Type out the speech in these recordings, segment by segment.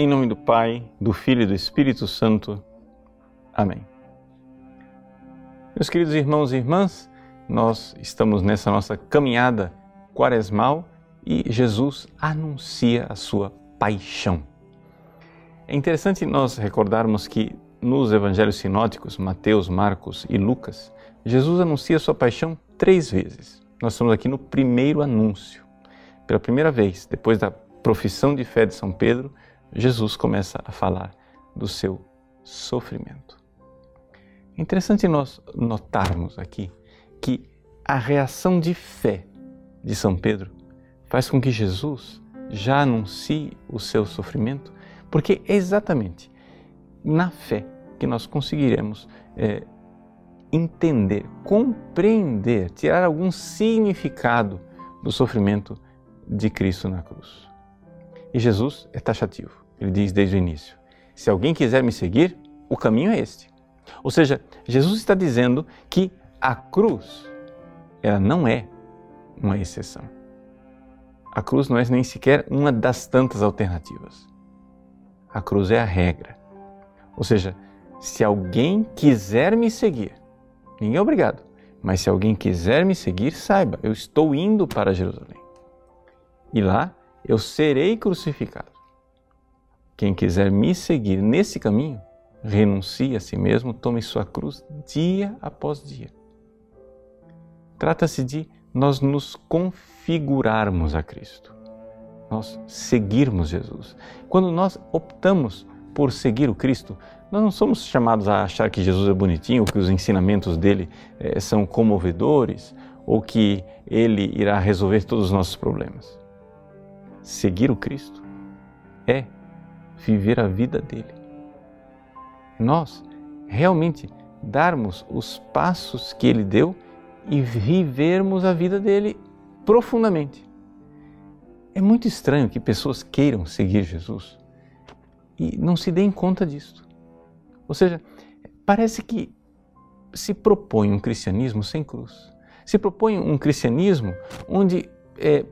Em nome do Pai, do Filho e do Espírito Santo. Amém. Meus queridos irmãos e irmãs, nós estamos nessa nossa caminhada quaresmal e Jesus anuncia a sua paixão. É interessante nós recordarmos que nos evangelhos sinóticos, Mateus, Marcos e Lucas, Jesus anuncia a sua paixão três vezes. Nós estamos aqui no primeiro anúncio. Pela primeira vez, depois da profissão de fé de São Pedro, Jesus começa a falar do seu sofrimento. É interessante nós notarmos aqui que a reação de fé de São Pedro faz com que Jesus já anuncie o seu sofrimento, porque é exatamente na fé que nós conseguiremos é, entender, compreender, tirar algum significado do sofrimento de Cristo na cruz. E Jesus é taxativo. Ele diz desde o início: se alguém quiser me seguir, o caminho é este. Ou seja, Jesus está dizendo que a cruz, ela não é uma exceção. A cruz não é nem sequer uma das tantas alternativas. A cruz é a regra. Ou seja, se alguém quiser me seguir, ninguém é obrigado, mas se alguém quiser me seguir, saiba, eu estou indo para Jerusalém. E lá eu serei crucificado. Quem quiser me seguir nesse caminho, renuncie a si mesmo, tome sua cruz dia após dia. Trata-se de nós nos configurarmos a Cristo, nós seguirmos Jesus. Quando nós optamos por seguir o Cristo, nós não somos chamados a achar que Jesus é bonitinho, que os ensinamentos dele é, são comovedores ou que ele irá resolver todos os nossos problemas. Seguir o Cristo é viver a vida dele. Nós realmente darmos os passos que ele deu e vivermos a vida dele profundamente. É muito estranho que pessoas queiram seguir Jesus e não se deem conta disso. Ou seja, parece que se propõe um cristianismo sem cruz. Se propõe um cristianismo onde é,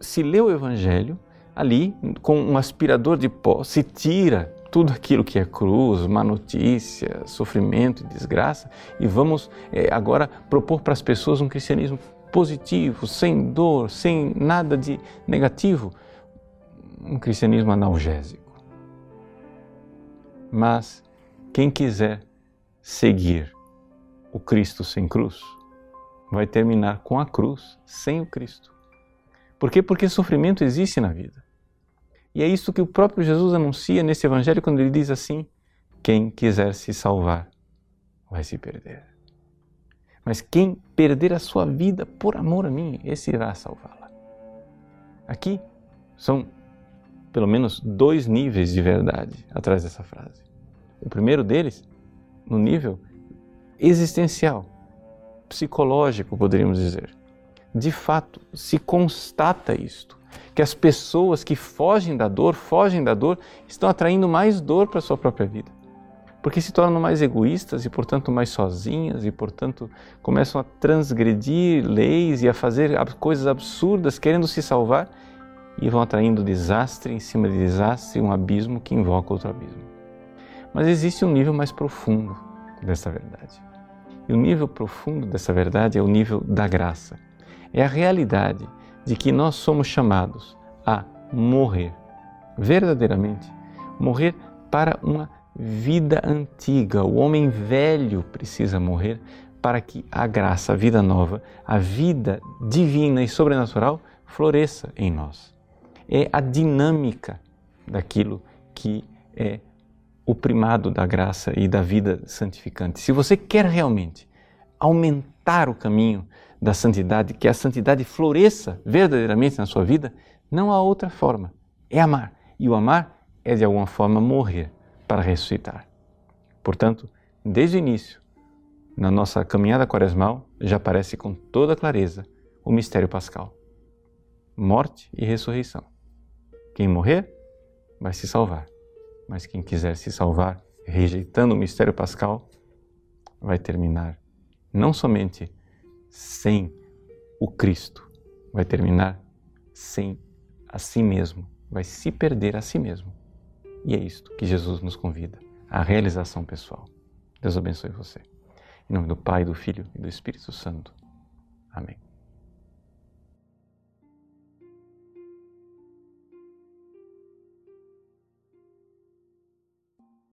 se lê o Evangelho ali com um aspirador de pó, se tira tudo aquilo que é cruz, má notícia, sofrimento e desgraça e vamos é, agora propor para as pessoas um cristianismo positivo, sem dor, sem nada de negativo, um cristianismo analgésico. Mas quem quiser seguir o Cristo sem cruz, vai terminar com a cruz sem o Cristo. Por quê? Porque sofrimento existe na vida. E é isso que o próprio Jesus anuncia nesse evangelho quando ele diz assim: quem quiser se salvar vai se perder. Mas quem perder a sua vida por amor a mim, esse irá salvá-la. Aqui são pelo menos dois níveis de verdade atrás dessa frase. O primeiro deles, no nível existencial, psicológico, poderíamos dizer. De fato, se constata isto, que as pessoas que fogem da dor, fogem da dor, estão atraindo mais dor para a sua própria vida. Porque se tornam mais egoístas e, portanto, mais sozinhas e, portanto, começam a transgredir leis e a fazer coisas absurdas querendo se salvar e vão atraindo desastre em cima de desastre, um abismo que invoca outro abismo. Mas existe um nível mais profundo dessa verdade. E o nível profundo dessa verdade é o nível da graça. É a realidade de que nós somos chamados a morrer, verdadeiramente, morrer para uma vida antiga. O homem velho precisa morrer para que a graça, a vida nova, a vida divina e sobrenatural floresça em nós. É a dinâmica daquilo que é o primado da graça e da vida santificante. Se você quer realmente aumentar o caminho da santidade, que a santidade floresça verdadeiramente na sua vida, não há outra forma. É amar. E o amar é de alguma forma morrer para ressuscitar. Portanto, desde o início, na nossa caminhada quaresmal, já aparece com toda clareza o mistério pascal: morte e ressurreição. Quem morrer vai se salvar mas quem quiser se salvar rejeitando o mistério pascal vai terminar não somente sem o Cristo, vai terminar sem a si mesmo, vai se perder a si mesmo. E é isto que Jesus nos convida, a realização pessoal. Deus abençoe você. Em nome do Pai, do Filho e do Espírito Santo. Amém.